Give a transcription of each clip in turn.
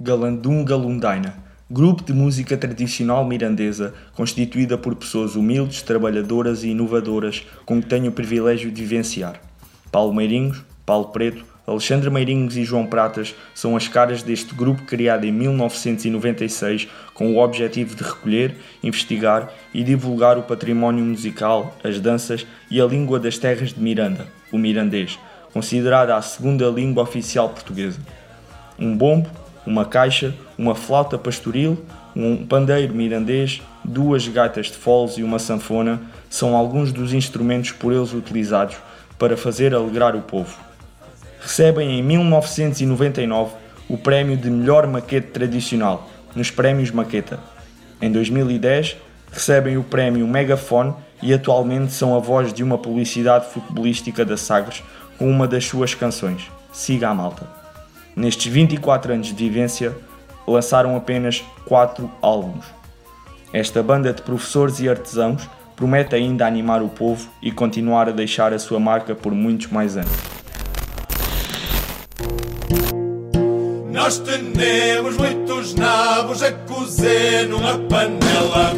Galandunga Lundaina, grupo de música tradicional mirandesa constituída por pessoas humildes, trabalhadoras e inovadoras com que tenho o privilégio de vivenciar. Paulo Meirinhos, Paulo Preto, Alexandre Meirinhos e João Pratas são as caras deste grupo criado em 1996 com o objetivo de recolher, investigar e divulgar o património musical, as danças e a língua das terras de Miranda, o mirandês, considerada a segunda língua oficial portuguesa. Um bombo, uma caixa, uma flauta pastoril, um pandeiro mirandês, duas gaitas de foles e uma sanfona são alguns dos instrumentos por eles utilizados para fazer alegrar o povo. Recebem em 1999 o prémio de melhor maquete tradicional nos prémios Maqueta. Em 2010 recebem o prémio Megafone e atualmente são a voz de uma publicidade futebolística da Sagres com uma das suas canções, Siga a Malta. Nestes 24 anos de vivência, lançaram apenas 4 álbuns. Esta banda de professores e artesãos promete ainda animar o povo e continuar a deixar a sua marca por muitos mais anos. Nós temos muitos nabos a cozer numa panela.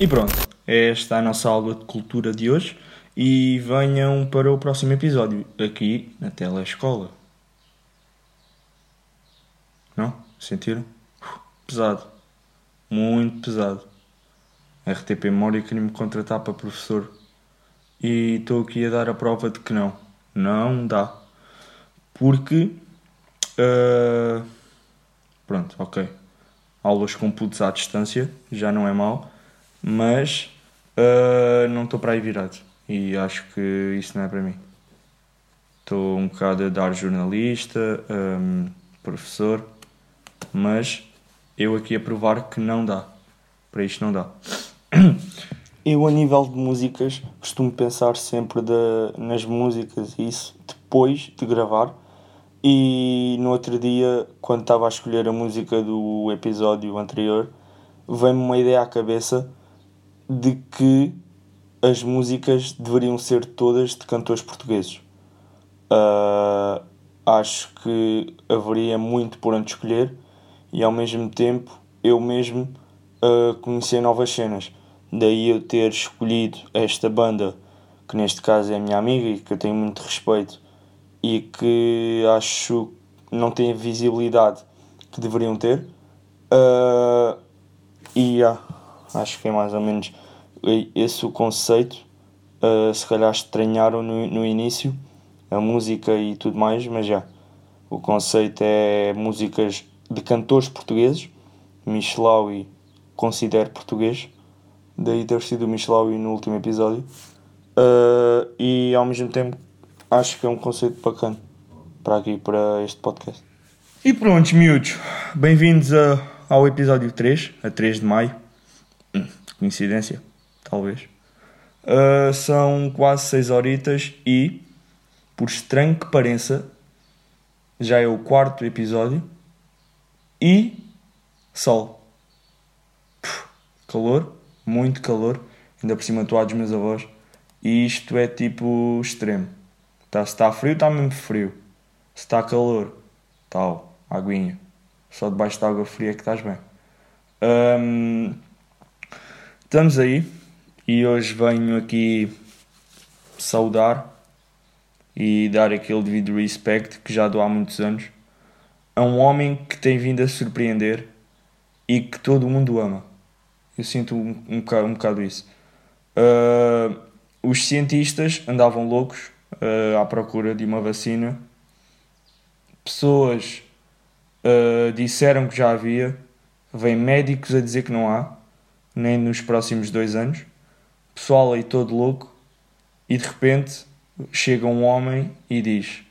E pronto, esta é a nossa aula de cultura de hoje e venham para o próximo episódio aqui na Telescola. Não? Sentiram? pesado. Muito pesado. RTP Memória queria me contratar para professor e estou aqui a dar a prova de que não. Não dá. Porque. Uh, pronto, ok. Aulas com putos à distância já não é mau mas uh, não estou para aí virado e acho que isso não é para mim. Estou um bocado a dar jornalista, um, professor, mas eu aqui a provar que não dá. Para isto não dá. Eu, a nível de músicas, costumo pensar sempre de, nas músicas e isso depois de gravar. E no outro dia, quando estava a escolher a música do episódio anterior, veio-me uma ideia à cabeça de que as músicas deveriam ser todas de cantores portugueses. Uh, acho que haveria muito por onde escolher e ao mesmo tempo eu mesmo uh, conhecer novas cenas. Daí eu ter escolhido esta banda, que neste caso é minha amiga e que eu tenho muito respeito e que acho não tem a visibilidade que deveriam ter. Uh, e yeah, acho que é mais ou menos esse o conceito. Uh, se calhar estranharam no, no início a música e tudo mais, mas já. O conceito é músicas de cantores portugueses. Michelaui considero português, daí ter sido o Michelaui no último episódio. Uh, e ao mesmo tempo acho que é um conceito bacana para aqui, para este podcast. E pronto, miúdos, bem-vindos ao episódio 3, a 3 de maio. Hum, coincidência? Talvez. Uh, são quase 6 horitas e, por estranho que pareça, já é o quarto episódio e sol. Puxa, calor, muito calor, ainda por cima estou dos meus avós e isto é tipo extremo. Tá, se está frio, está mesmo frio. Se está calor, tal, aguinha. Só debaixo da água fria é que estás bem. Um, estamos aí e hoje venho aqui saudar e dar aquele devido respect que já dou há muitos anos a um homem que tem vindo a surpreender e que todo mundo ama. Eu sinto um, um, bocado, um bocado isso. Uh, os cientistas andavam loucos uh, à procura de uma vacina. Pessoas uh, disseram que já havia. Vêm médicos a dizer que não há, nem nos próximos dois anos. Pessoal aí todo louco. E de repente chega um homem e diz: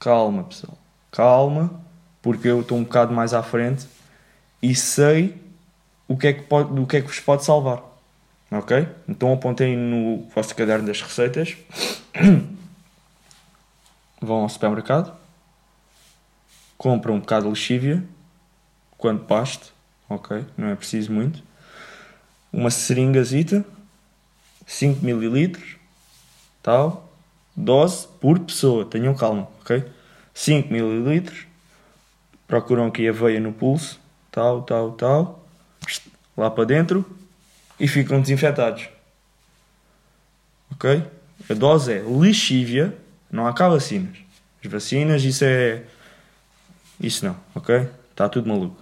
Calma, pessoal, calma, porque eu estou um bocado mais à frente e sei o que é que, pode, o que, é que vos pode salvar. Ok? Então apontem no vosso caderno das receitas. Vão ao supermercado. Compram um bocado de lexívia. Quanto baste. Ok? Não é preciso muito. Uma seringazita. 5 ml. Tal. Dose por pessoa. Tenham calma. Ok? 5 ml. Procuram aqui aveia no pulso. Tal, tal, tal. Lá para dentro e ficam desinfetados. Ok? A dose é lexívia, não há cá vacinas. As vacinas, isso é. Isso não, ok? Está tudo maluco.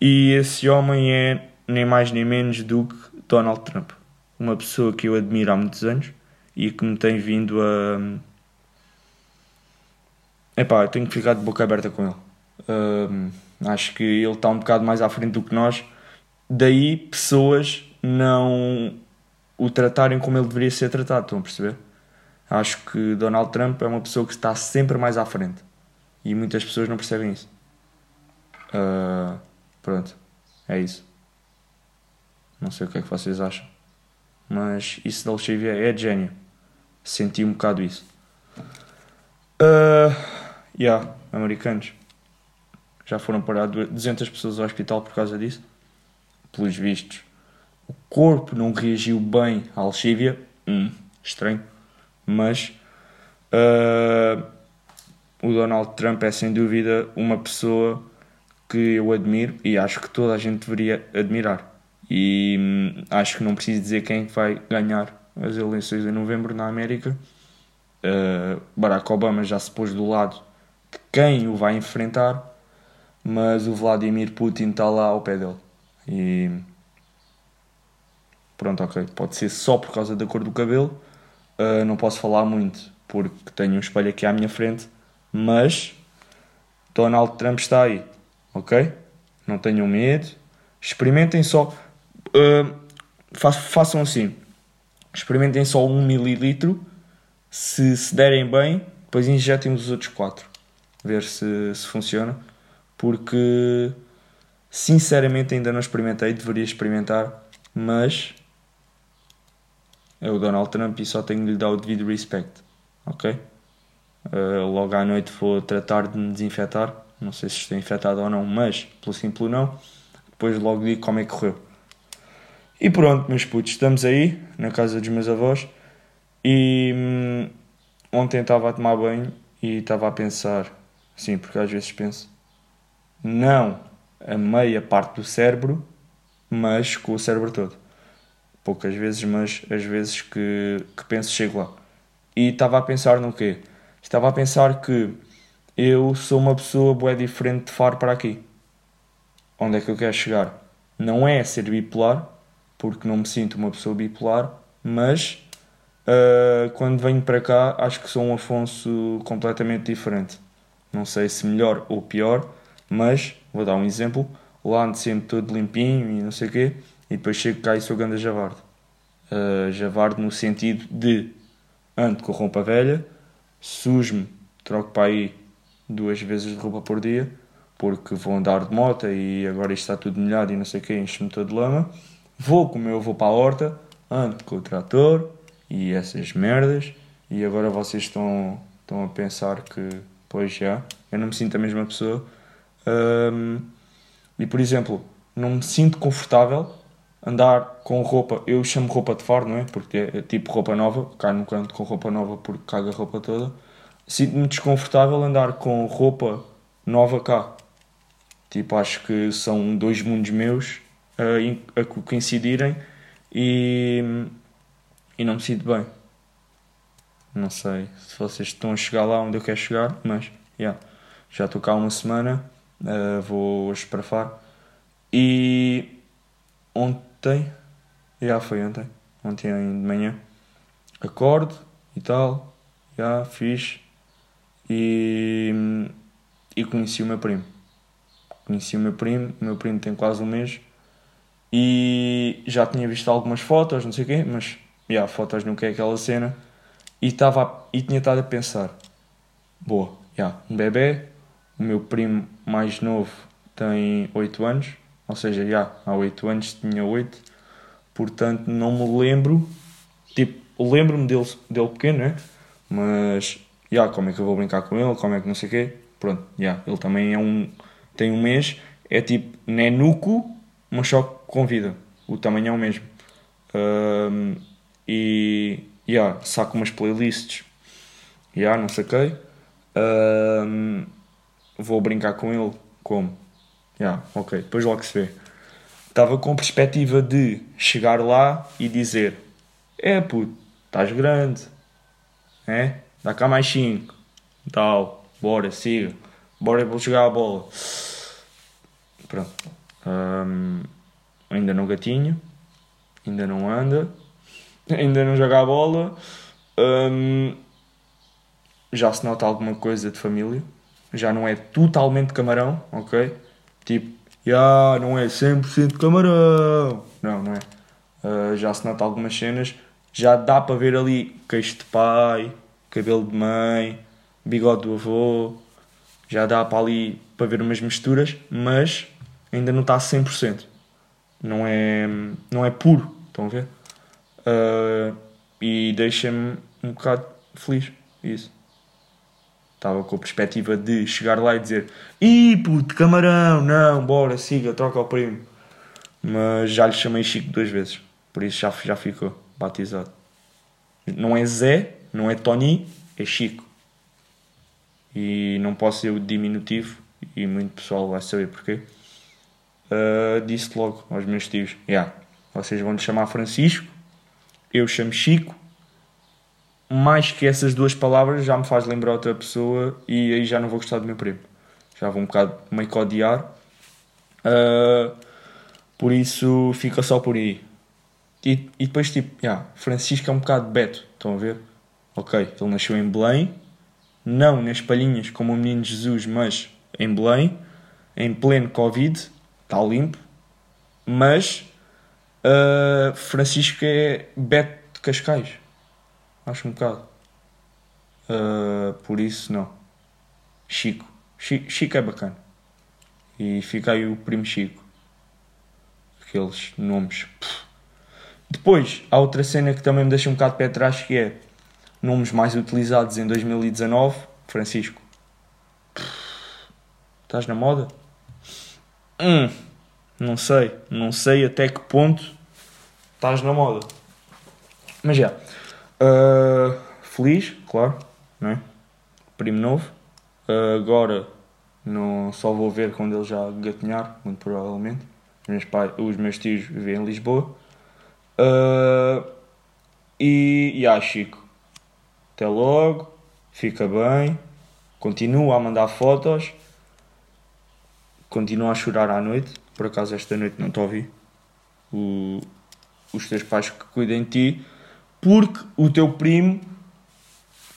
E esse homem é nem mais nem menos do que Donald Trump. Uma pessoa que eu admiro há muitos anos e que me tem vindo a. Epá, eu tenho que ficar de boca aberta com ele. Um, acho que ele está um bocado mais à frente do que nós. Daí pessoas não o tratarem como ele deveria ser tratado, estão a perceber? Acho que Donald Trump é uma pessoa que está sempre mais à frente e muitas pessoas não percebem isso. Uh, pronto, é isso. Não sei o que é que vocês acham, mas isso da lexívia é de gênio. Senti um bocado isso. Uh, yeah, americanos. Já foram parar 200 pessoas ao hospital por causa disso. Pelos vistos o corpo não reagiu bem à lexívia, hum, estranho, mas uh, o Donald Trump é sem dúvida uma pessoa que eu admiro e acho que toda a gente deveria admirar. E hum, acho que não preciso dizer quem vai ganhar as eleições em novembro na América. Uh, Barack Obama já se pôs do lado de quem o vai enfrentar, mas o Vladimir Putin está lá ao pé dele. E Pronto, ok. Pode ser só por causa da cor do cabelo. Uh, não posso falar muito porque tenho um espelho aqui à minha frente. Mas Donald Trump está aí, ok? Não tenham medo. Experimentem só. Uh, fa façam assim. Experimentem só um mililitro. Se se derem bem, depois injetem os outros quatro. Ver se, se funciona. Porque sinceramente ainda não experimentei, deveria experimentar, mas é o Donald Trump e só tenho de lhe dar o devido respeito, ok? Uh, logo à noite vou tratar de me desinfetar, não sei se estou infectado ou não, mas pelo simples não, depois logo digo como é que correu. E pronto, meus putos, estamos aí, na casa dos meus avós, e hum, ontem estava a tomar banho e estava a pensar, sim, porque às vezes penso, não a meia parte do cérebro, mas com o cérebro todo poucas vezes, mas às vezes que, que penso chego lá. E estava a pensar no quê? Estava a pensar que eu sou uma pessoa bué diferente de Faro para aqui. Onde é que eu quero chegar? Não é ser bipolar, porque não me sinto uma pessoa bipolar, mas uh, quando venho para cá acho que sou um Afonso completamente diferente. Não sei se melhor ou pior, mas vou dar um exemplo. Lá ando sempre todo limpinho e não sei o quê e depois chego cá e sou ganda javarde. Uh, javarde no sentido de ando com roupa velha, sujo-me, troco para aí duas vezes de roupa por dia, porque vou andar de moto e agora isto está tudo molhado e não sei o que, enche-me todo de lama. Vou como eu vou para a horta, ando com o trator e essas merdas, e agora vocês estão, estão a pensar que, pois já, eu não me sinto a mesma pessoa. Um, e por exemplo, não me sinto confortável andar com roupa, eu chamo roupa de fora, não é? Porque é, é tipo roupa nova, cai no canto com roupa nova porque caga a roupa toda. Sinto-me desconfortável andar com roupa nova cá. Tipo, acho que são dois mundos meus a, coincidirem e, e não me sinto bem. Não sei se vocês estão a chegar lá onde eu quero chegar, mas yeah, já estou cá uma semana, uh, vou Faro. E ontem ontem, já foi ontem, ontem de manhã, acordo e tal, já fiz e, e conheci o meu primo. Conheci o meu primo, o meu primo tem quase um mês e já tinha visto algumas fotos, não sei o quê, mas já, fotos nunca é aquela cena e, tava, e tinha estado a pensar, boa, já, um bebê, o meu primo mais novo tem 8 anos, ou seja, já há 8 anos tinha 8, portanto não me lembro, tipo, lembro-me dele, dele pequeno, né? Mas, já, como é que eu vou brincar com ele, como é que não sei o quê, pronto, já, ele também é um, tem um mês, é tipo nenuco, mas só com vida, o tamanho é o mesmo. Um, e, já, saco umas playlists, já, não saquei. Um, vou brincar com ele, como? Já, ok, depois logo se vê. Estava com perspectiva de chegar lá e dizer: É puto, estás grande, é? Dá cá mais 5, tal, bora, siga, bora vou jogar a bola. Pronto. Um, ainda não gatinho, ainda não anda, ainda não joga a bola. Um, já se nota alguma coisa de família, já não é totalmente camarão, ok? Tipo, já não é 100% camarão, não, não é? Uh, já se nota algumas cenas, já dá para ver ali queixo de pai, cabelo de mãe, bigode do avô, já dá para ali para ver umas misturas, mas ainda não está 100%. Não é, não é puro, estão a ver? Uh, e deixa-me um bocado feliz, isso. Estava com a perspectiva de chegar lá e dizer Ih, puto, camarão, não, bora, siga, troca o primo. Mas já lhe chamei Chico duas vezes, por isso já, já ficou batizado. Não é Zé, não é Tony, é Chico. E não posso ser o diminutivo, e muito pessoal vai saber porquê. Uh, disse logo aos meus tios: yeah, vocês vão-lhe chamar Francisco, eu chamo Chico, mais que essas duas palavras já me faz lembrar outra pessoa e aí já não vou gostar do meu primo. Já vou um bocado meio que odiar. Uh, por isso fica só por aí. E, e depois tipo, yeah, Francisco é um bocado Beto, estão a ver? Ok, ele nasceu em Belém, não nas palhinhas como o menino Jesus, mas em Belém, em pleno Covid, está limpo, mas uh, Francisco é Beto de Cascais Acho um bocado. Uh, por isso, não. Chico. Chico. Chico é bacana. E fica aí o primo Chico. Aqueles nomes. Depois, há outra cena que também me deixa um bocado pé atrás que é nomes mais utilizados em 2019. Francisco. Estás na moda? Hum, não sei. Não sei até que ponto estás na moda. Mas já. Uh, feliz, claro, né? Primo novo. Uh, agora não, só vou ver quando ele já gatinhar, muito provavelmente. Os meus, pais, os meus tios vivem em Lisboa. Uh, e, e ah, Chico, até logo, fica bem, continua a mandar fotos, continua a chorar à noite. Por acaso, esta noite não a ouvir. O, os teus pais que cuidem de ti porque o teu primo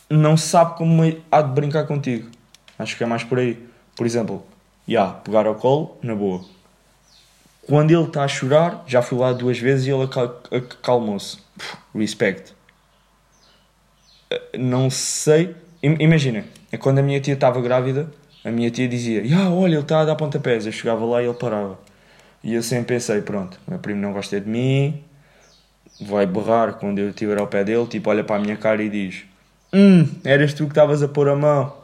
não sabe como há de brincar contigo. Acho que é mais por aí. Por exemplo, já, yeah, pegar ao colo, na boa. Quando ele está a chorar, já fui lá duas vezes e ele acalmou-se. Respect. Eh, não sei. Imagina, é quando a minha tia estava grávida, a minha tia dizia: yeah, Olha, ele está a dar pontapés. Eu chegava lá e ele parava. E eu sempre pensei: Pronto, meu primo não gosta de mim, vai berrar quando eu estiver ao pé dele, tipo, olha para a minha cara e diz: Hum, eras tu que estavas a pôr a mão.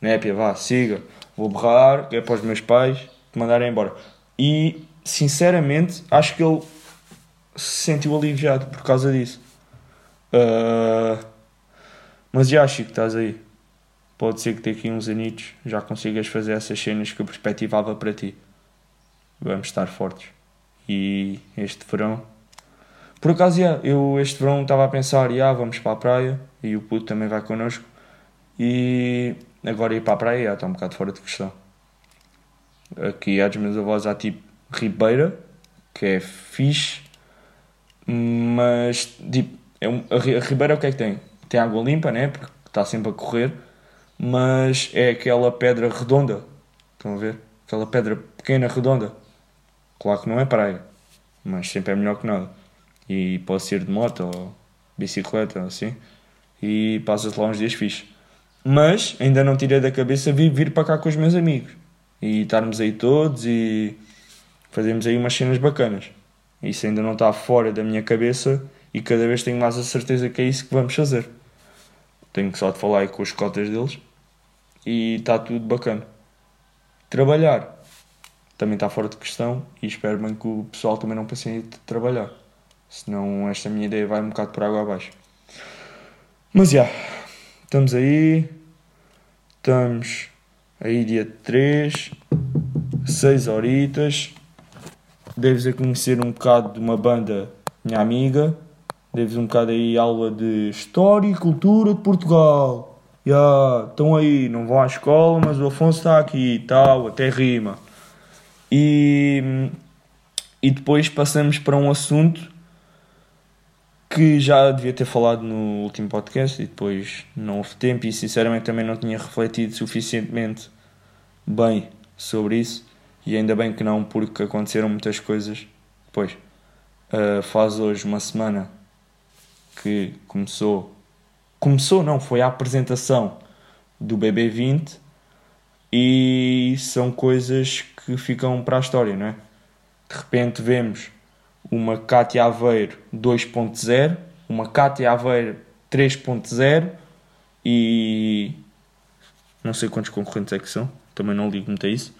Népia, vá, siga. Vou berrar, é para os meus pais te mandarem embora. E, sinceramente, acho que ele se sentiu aliviado por causa disso. Uh, mas já, Chico, estás aí. Pode ser que daqui uns anitos já consigas fazer essas cenas que eu perspectivava para ti. Vamos estar fortes. E este verão por acaso, yeah, eu este verão estava a pensar, yeah, vamos para a praia e o puto também vai connosco. E agora ir para a praia yeah, está um bocado fora de questão. Aqui há dos meus avós há tipo Ribeira, que é fixe, mas tipo, é um, a Ribeira o que é que tem? Tem água limpa, né? Porque está sempre a correr, mas é aquela pedra redonda. Estão a ver? Aquela pedra pequena, redonda. Claro que não é praia, mas sempre é melhor que nada e posso ir de moto ou bicicleta assim e passas lá uns dias fixe. Mas ainda não tirei da cabeça vir, vir para cá com os meus amigos. e estarmos aí todos e fazermos aí umas cenas bacanas. Isso ainda não está fora da minha cabeça e cada vez tenho mais a certeza que é isso que vamos fazer. Tenho só de falar aí com os cotas deles e está tudo bacana. Trabalhar também está fora de questão e espero bem que o pessoal também não passe de trabalhar. Senão esta minha ideia vai um bocado por água abaixo. Mas já, estamos aí. Estamos aí dia 3, 6 horitas. Deves a conhecer um bocado de uma banda minha amiga. Deves um bocado aí aula de História e Cultura de Portugal. Estão aí, não vão à escola, mas o Afonso está aqui e tal, até rima. E, e depois passamos para um assunto que já devia ter falado no último podcast e depois não houve tempo e sinceramente também não tinha refletido suficientemente bem sobre isso e ainda bem que não porque aconteceram muitas coisas pois uh, faz hoje uma semana que começou começou não foi a apresentação do BB20 e são coisas que ficam para a história não é de repente vemos uma Cátia Aveiro 2.0, uma Cátia Aveiro 3.0 e não sei quantos concorrentes é que são, também não ligo muito a isso,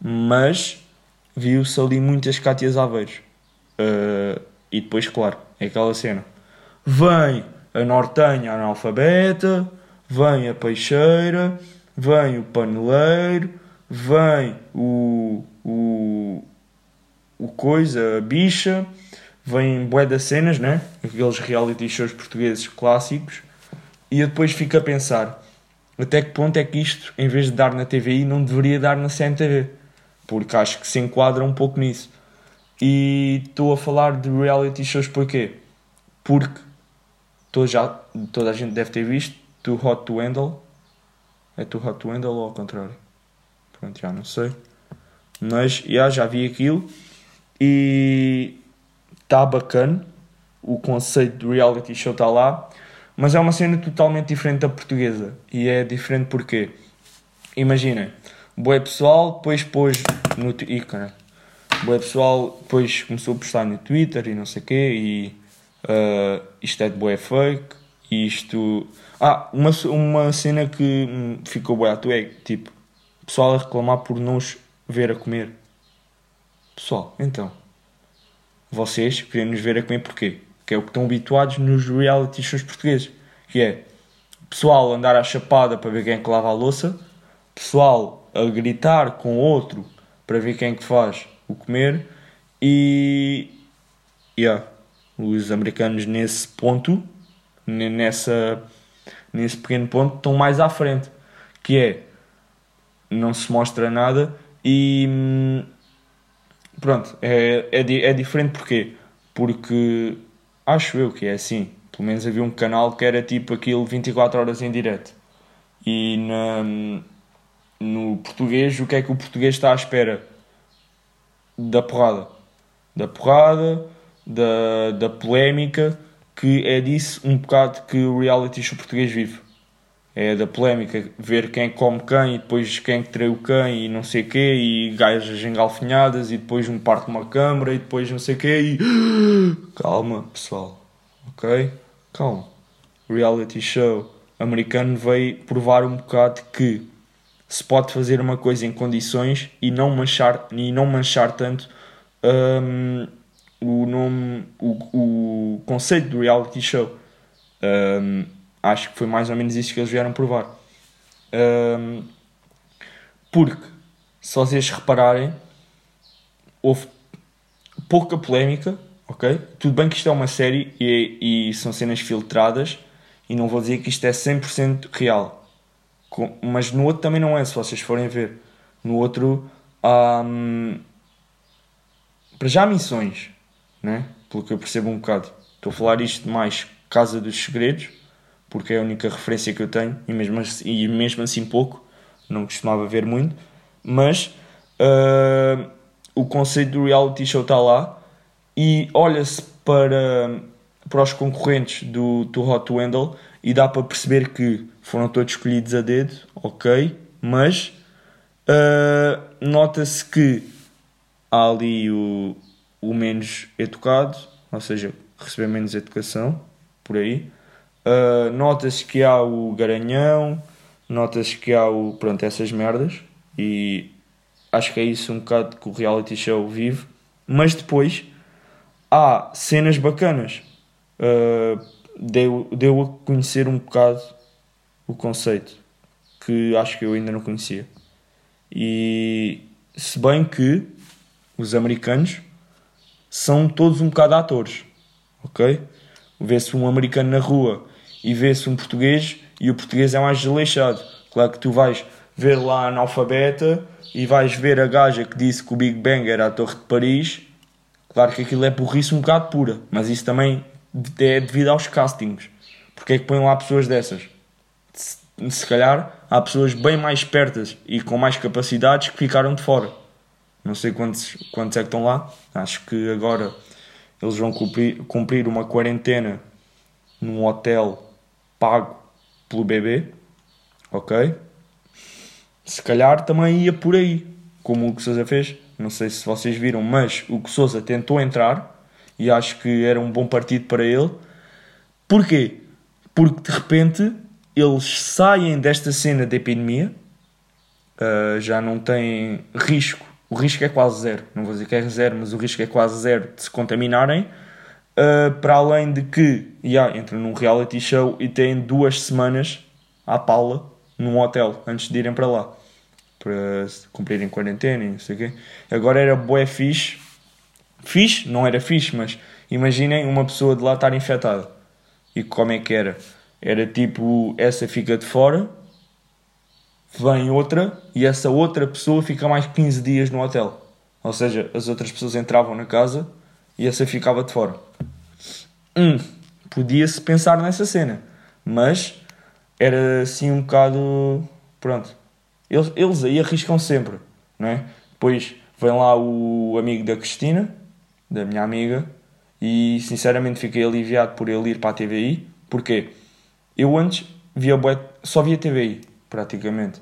mas viu-se ali muitas Cátias Aveiros. Uh, e depois, claro, é aquela cena. Vem a Nortenha analfabeta, vem a peixeira, vem o paneleiro, vem o, o, o coisa, a bicha, vem bué das cenas, né? Aqueles reality shows portugueses clássicos. E eu depois fico a pensar, até que ponto é que isto, em vez de dar na TVI, não deveria dar na CMTV? Porque acho que se enquadra um pouco nisso. E estou a falar de reality shows porquê? Porque tô já, toda a gente deve ter visto Too Hot to Handle. É Too Hot to Handle ou ao contrário? Pronto, já não sei. Mas já, já vi aquilo e está bacana. O conceito do reality show está lá, mas é uma cena totalmente diferente da portuguesa. E é diferente porque, imaginem, boé pessoal depois pôs no. Cara. Boé pessoal depois começou a postar no Twitter e não sei o quê, e uh, isto é de boé fake, isto. Ah, uma, uma cena que ficou boé à tua é tipo, pessoal a reclamar por nos ver a comer. Pessoal, então, vocês querem nos ver a comer porquê? Que é o que estão habituados nos reality shows portugueses, que é pessoal andar à chapada para ver quem é que lava a louça, pessoal a gritar com outro para ver quem é que faz o comer e yeah, os americanos nesse ponto, nessa, nesse pequeno ponto, estão mais à frente, que é não se mostra nada e hum, pronto, é, é, é diferente porquê? Porque acho eu que é assim. Pelo menos havia um canal que era tipo aquilo 24 horas em direto. E na, no português, o que é que o português está à espera? Da porrada. Da porrada, da, da polémica, que é disso um bocado que o reality show português vive é da polémica, ver quem come quem e depois quem que traiu quem e não sei quê, e gajas engalfinhadas e depois um parte uma câmara e depois não sei quê e... Calma, pessoal, ok? Calma. Reality show americano veio provar um bocado que se pode fazer uma coisa em condições e não manchar, e não manchar tanto um, o nome, o, o conceito do reality show. Um, acho que foi mais ou menos isso que eles vieram provar. Um, porque, se vocês repararem, houve pouca polémica, ok? Tudo bem que isto é uma série e, e são cenas filtradas, e não vou dizer que isto é 100% real. Com, mas no outro também não é, se vocês forem ver. No outro, um, para já missões, né? pelo que eu percebo um bocado. Estou a falar isto mais Casa dos Segredos, porque é a única referência que eu tenho e mesmo assim, e mesmo assim pouco, não costumava ver muito, mas uh, o conceito do reality show está lá e olha-se para, para os concorrentes do, do Hot Wendell e dá para perceber que foram todos escolhidos a dedo, ok, mas Uh, Nota-se que há ali o, o menos educado, ou seja, receber menos educação, por aí. Uh, nota-se que há o garanhão, nota-se que há o, pronto, essas merdas, e acho que é isso um bocado que o reality show vive. Mas depois há cenas bacanas. Uh, deu, deu a conhecer um bocado o conceito que acho que eu ainda não conhecia. E se bem que os americanos são todos um bocado atores, ok? Vê-se um americano na rua e vê-se um português e o português é mais desleixado. Claro que tu vais ver lá a analfabeta e vais ver a gaja que disse que o Big Bang era a Torre de Paris. Claro que aquilo é burrice um bocado pura, mas isso também é devido aos castings. Porque é que põem lá pessoas dessas? Se calhar há pessoas bem mais espertas e com mais capacidades que ficaram de fora. Não sei quantos, quantos é que estão lá. Acho que agora eles vão cumprir, cumprir uma quarentena num hotel pago pelo bebê. Ok? Se calhar também ia por aí, como o que Sousa fez. Não sei se vocês viram, mas o que Sousa tentou entrar e acho que era um bom partido para ele. Porquê? Porque de repente eles saem desta cena de epidemia, uh, já não têm risco, o risco é quase zero, não vou dizer que é zero, mas o risco é quase zero de se contaminarem, uh, para além de que yeah, entram num reality show e têm duas semanas à pala num hotel antes de irem para lá para cumprirem quarentena e não sei o quê. Agora era boé fixe, fixe, não era fixe, mas imaginem uma pessoa de lá estar infectada. E como é que era? Era tipo, essa fica de fora, vem outra e essa outra pessoa fica mais 15 dias no hotel. Ou seja, as outras pessoas entravam na casa e essa ficava de fora. Hum, podia-se pensar nessa cena, mas era assim um bocado. Pronto. Eles, eles aí arriscam sempre, não é? Depois vem lá o amigo da Cristina, da minha amiga, e sinceramente fiquei aliviado por ele ir para a TVI. Porquê? Eu antes via só via TVI, praticamente.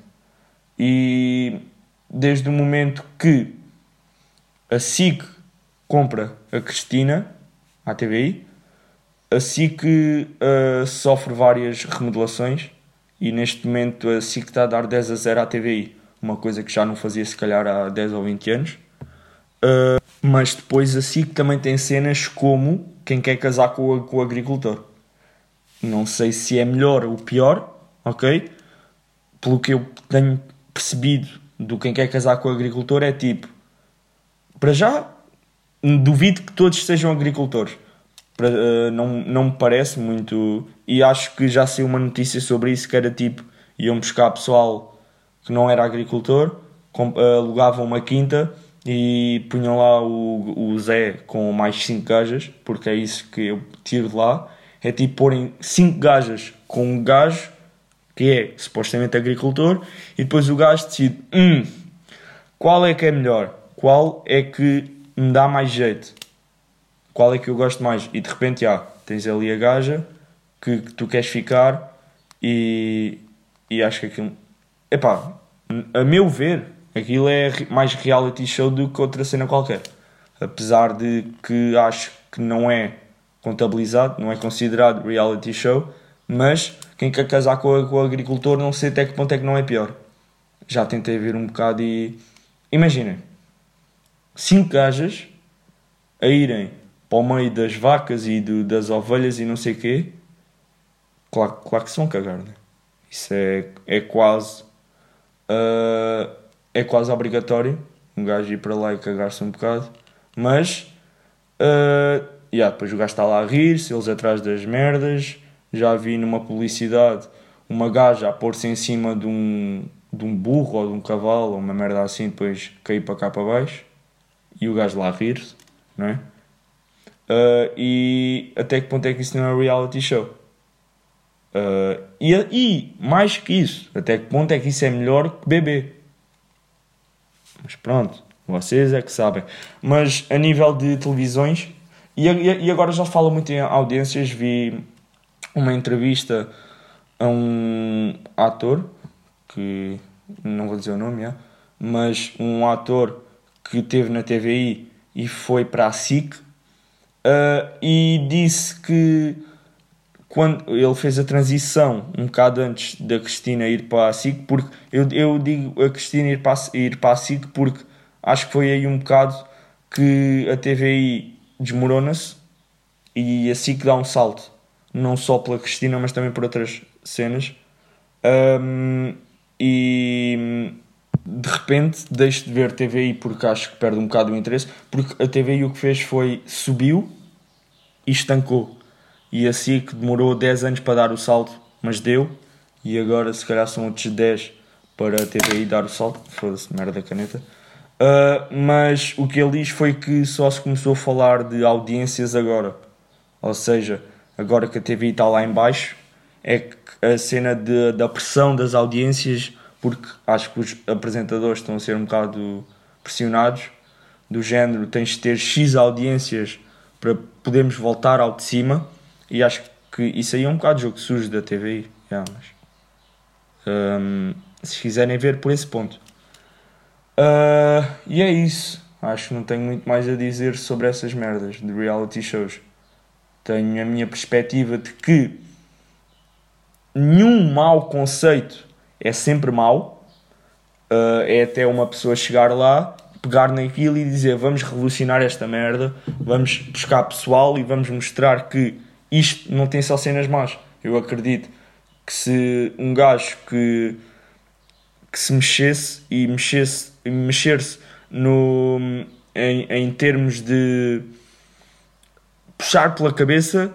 E desde o momento que a SIC compra a Cristina à TVI, a SIC uh, sofre várias remodelações e neste momento a SIC está a dar 10 a 0 à TVI, uma coisa que já não fazia se calhar há 10 ou 20 anos. Uh, mas depois a SIC também tem cenas como quem quer casar com o, com o agricultor. Não sei se é melhor ou pior, ok? Pelo que eu tenho percebido do quem quer casar com o agricultor é tipo, para já, duvido que todos sejam agricultores. Para, uh, não, não me parece muito. E acho que já saiu uma notícia sobre isso que era tipo, iam buscar pessoal que não era agricultor, com, uh, alugavam uma quinta e punham lá o, o Zé com mais 5 gajas, porque é isso que eu tiro de lá é tipo porem 5 gajas com um gajo que é supostamente agricultor e depois o gajo decide: hum, qual é que é melhor? Qual é que me dá mais jeito? Qual é que eu gosto mais? E de repente, já, tens ali a gaja que, que tu queres ficar e, e acho que aquilo. Epá, a meu ver, aquilo é mais reality show do que outra cena qualquer. Apesar de que acho que não é contabilizado, não é considerado reality show, mas quem quer casar com, o agricultor não sei até que ponto é que não é pior. Já tentei ver um bocado e. Imaginem, cinco gajas a irem para o meio das vacas e do, das ovelhas e não sei o quê. Claro, claro que se vão cagar, né? Isso é, é quase. Uh, é quase obrigatório um gajo ir para lá e cagar-se um bocado. Mas. Uh, yeah, depois o gajo está lá a rir-se, eles atrás das merdas. Já vi numa publicidade uma gaja a pôr-se em cima de um, de um burro ou de um cavalo, uma merda assim, depois cair para cá para baixo. E o gajo lá a rir-se, não é? Uh, e até que ponto é que isso não é um reality show? Uh, e, e, mais que isso, até que ponto é que isso é melhor que bebê? Mas pronto, vocês é que sabem. Mas a nível de televisões, e, e agora já falo muito em audiências. Vi uma entrevista a um ator que não vou dizer o nome, é, mas um ator que teve na TVI e foi para a SIC uh, e disse que quando ele fez a transição um bocado antes da Cristina ir para a SIC, porque eu, eu digo a Cristina ir para, ir para a SIC porque acho que foi aí um bocado que a TVI desmorona-se e a SIC dá um salto, não só pela Cristina, mas também por outras cenas. Um, e de repente deixo de ver TVI porque acho que perde um bocado o interesse, porque a TVI o que fez foi subiu e estancou. E a SIC demorou 10 anos para dar o salto, mas deu, e agora se calhar são outros 10 para a TVI dar o salto. Foda-se, merda caneta. Uh, mas o que ele diz foi que só se começou a falar de audiências agora. Ou seja, agora que a TVI está lá em baixo, é a cena de, da pressão das audiências, porque acho que os apresentadores estão a ser um bocado pressionados, do género tens de ter X audiências para podermos voltar ao de cima, e acho que isso aí é um bocado jogo sujo da TVI. Yeah, mas, um, se quiserem ver por esse ponto. Uh, e é isso. Acho que não tenho muito mais a dizer sobre essas merdas de reality shows. Tenho a minha perspectiva de que nenhum mau conceito é sempre mau. Uh, é até uma pessoa chegar lá, pegar naquilo e dizer vamos revolucionar esta merda, vamos buscar pessoal e vamos mostrar que isto não tem só cenas más. Eu acredito que se um gajo que, que se mexesse e mexesse, mexer-se no, em, em termos de puxar pela cabeça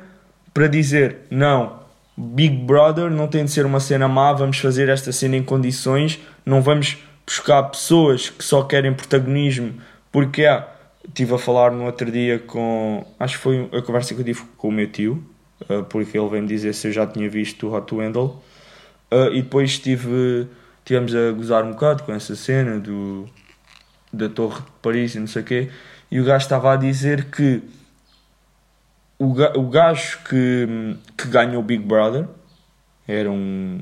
para dizer não, Big Brother não tem de ser uma cena má, vamos fazer esta cena em condições, não vamos buscar pessoas que só querem protagonismo, porque há. Estive a falar no outro dia com. Acho que foi a conversa que eu tive com o meu tio, uh, porque ele veio-me dizer se eu já tinha visto o Hot to. Uh, e depois estive, tivemos a gozar um bocado com essa cena do, da Torre de Paris e não sei o quê. E o gajo estava a dizer que o, o gajo que, que ganhou o Big Brother era um,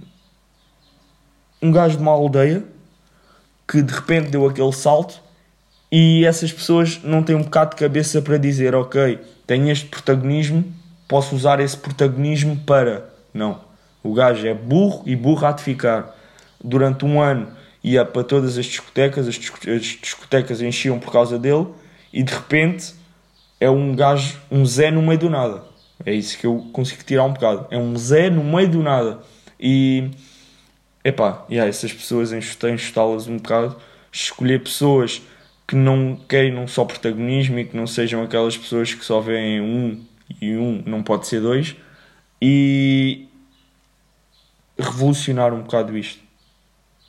um gajo de uma aldeia que de repente deu aquele salto e essas pessoas não têm um bocado de cabeça para dizer ok, tenho este protagonismo, posso usar esse protagonismo para. Não. O gajo é burro e burro há de ficar. Durante um ano ia para todas as discotecas, as discotecas enchiam por causa dele e de repente é um gajo, um Zé no meio do nada. É isso que eu consigo tirar um bocado. É um Zé no meio do nada. E, epá, yeah, essas pessoas têm las um bocado. Escolher pessoas que não não só protagonismo e que não sejam aquelas pessoas que só veem um e um não pode ser dois. E revolucionar um bocado isto.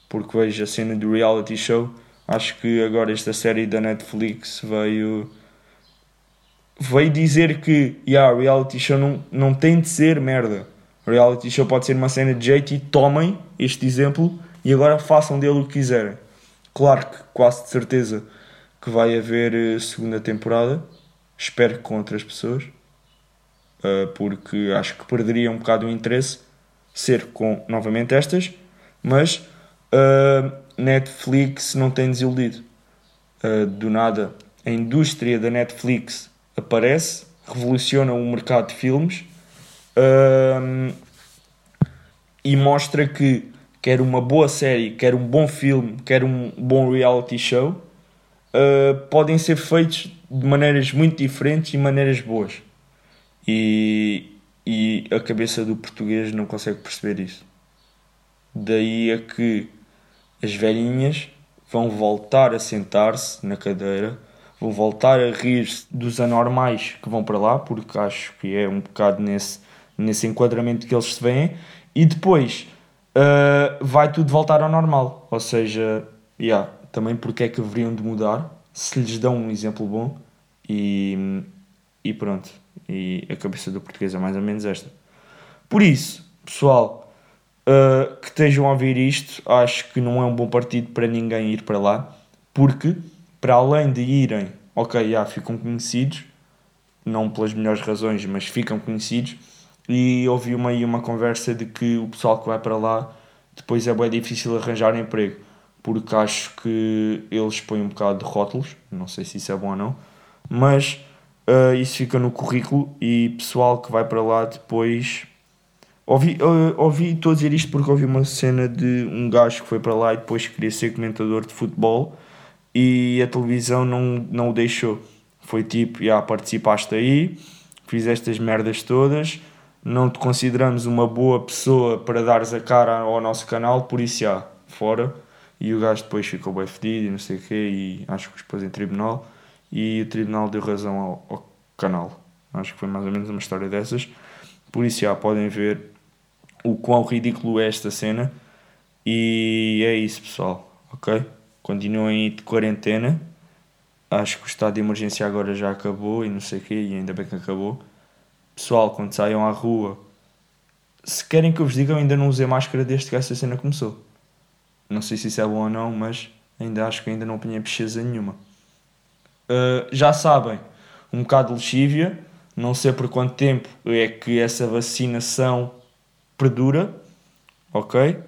Porque vejo a cena do reality show. Acho que agora esta série da Netflix veio veio dizer que yeah, reality show não, não tem de ser merda. Reality show pode ser uma cena de jeito e tomem este exemplo e agora façam dele o que quiserem. Claro que quase de certeza que vai haver eh, segunda temporada. Espero que com outras pessoas. Uh, porque acho que perderia um bocado o interesse ser com novamente estas. Mas uh, Netflix não tem desiludido. Uh, do nada, a indústria da Netflix aparece, revoluciona o mercado de filmes um, e mostra que quer uma boa série, quer um bom filme, quer um bom reality show, uh, podem ser feitos de maneiras muito diferentes e maneiras boas. E, e a cabeça do português não consegue perceber isso. Daí é que as velhinhas vão voltar a sentar-se na cadeira vou voltar a rir dos anormais que vão para lá, porque acho que é um bocado nesse, nesse enquadramento que eles se veem, e depois uh, vai tudo voltar ao normal. Ou seja, yeah, também porque é que deveriam de mudar, se lhes dão um exemplo bom, e, e pronto. E a cabeça do português é mais ou menos esta. Por isso, pessoal, uh, que estejam a ouvir isto, acho que não é um bom partido para ninguém ir para lá, porque para além de irem, ok, já ficam conhecidos, não pelas melhores razões, mas ficam conhecidos. E ouvi uma, uma conversa de que o pessoal que vai para lá depois é bem difícil arranjar emprego, porque acho que eles põem um bocado de rótulos, não sei se isso é bom ou não, mas uh, isso fica no currículo e pessoal que vai para lá depois. Ouvi, uh, ouvi, estou a dizer isto porque ouvi uma cena de um gajo que foi para lá e depois queria ser comentador de futebol e a televisão não, não o deixou. Foi tipo, já participaste aí, fizeste as merdas todas, não te consideramos uma boa pessoa para dares a cara ao nosso canal, por isso já, fora. E o gajo depois ficou bem fedido e não sei o quê, e acho que expôs em tribunal. E o tribunal deu razão ao, ao canal. Acho que foi mais ou menos uma história dessas. Por isso já podem ver o quão ridículo é esta cena. E é isso, pessoal. Ok? Continuem de quarentena. Acho que o estado de emergência agora já acabou e não sei o quê, e ainda bem que acabou. Pessoal, quando saiam à rua, se querem que eu vos diga, eu ainda não usei máscara desde que essa cena começou. Não sei se isso é bom ou não, mas ainda acho que ainda não apanhei pesquisa nenhuma. Uh, já sabem, um bocado de lexívia, não sei por quanto tempo é que essa vacinação perdura, ok?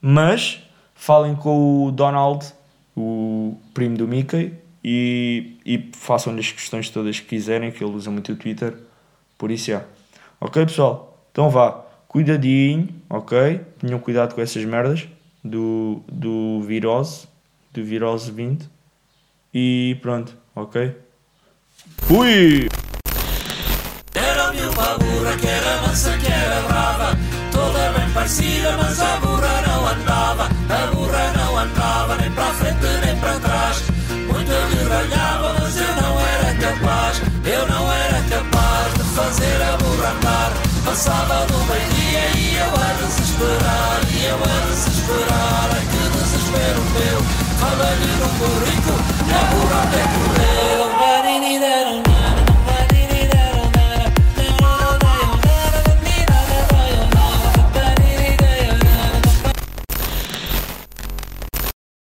Mas falem com o Donald, o primo do Mickey, e, e façam-lhe as questões todas que quiserem, que ele usa muito o Twitter, por isso é. Ok, pessoal? Então vá, cuidadinho, ok? Tenham cuidado com essas merdas do, do virose, do virose 20, e pronto, ok? Fui! Era-me uma burra que era mansa, que era brava Toda bem parecida, mas a burra não andava me mas eu não era capaz, eu não era capaz de fazer a burracar. Passava do meio-dia e eu a desesperar, e eu a desesperar, ai que desespero meu. Falei-lhe no currículo e a burra até correu.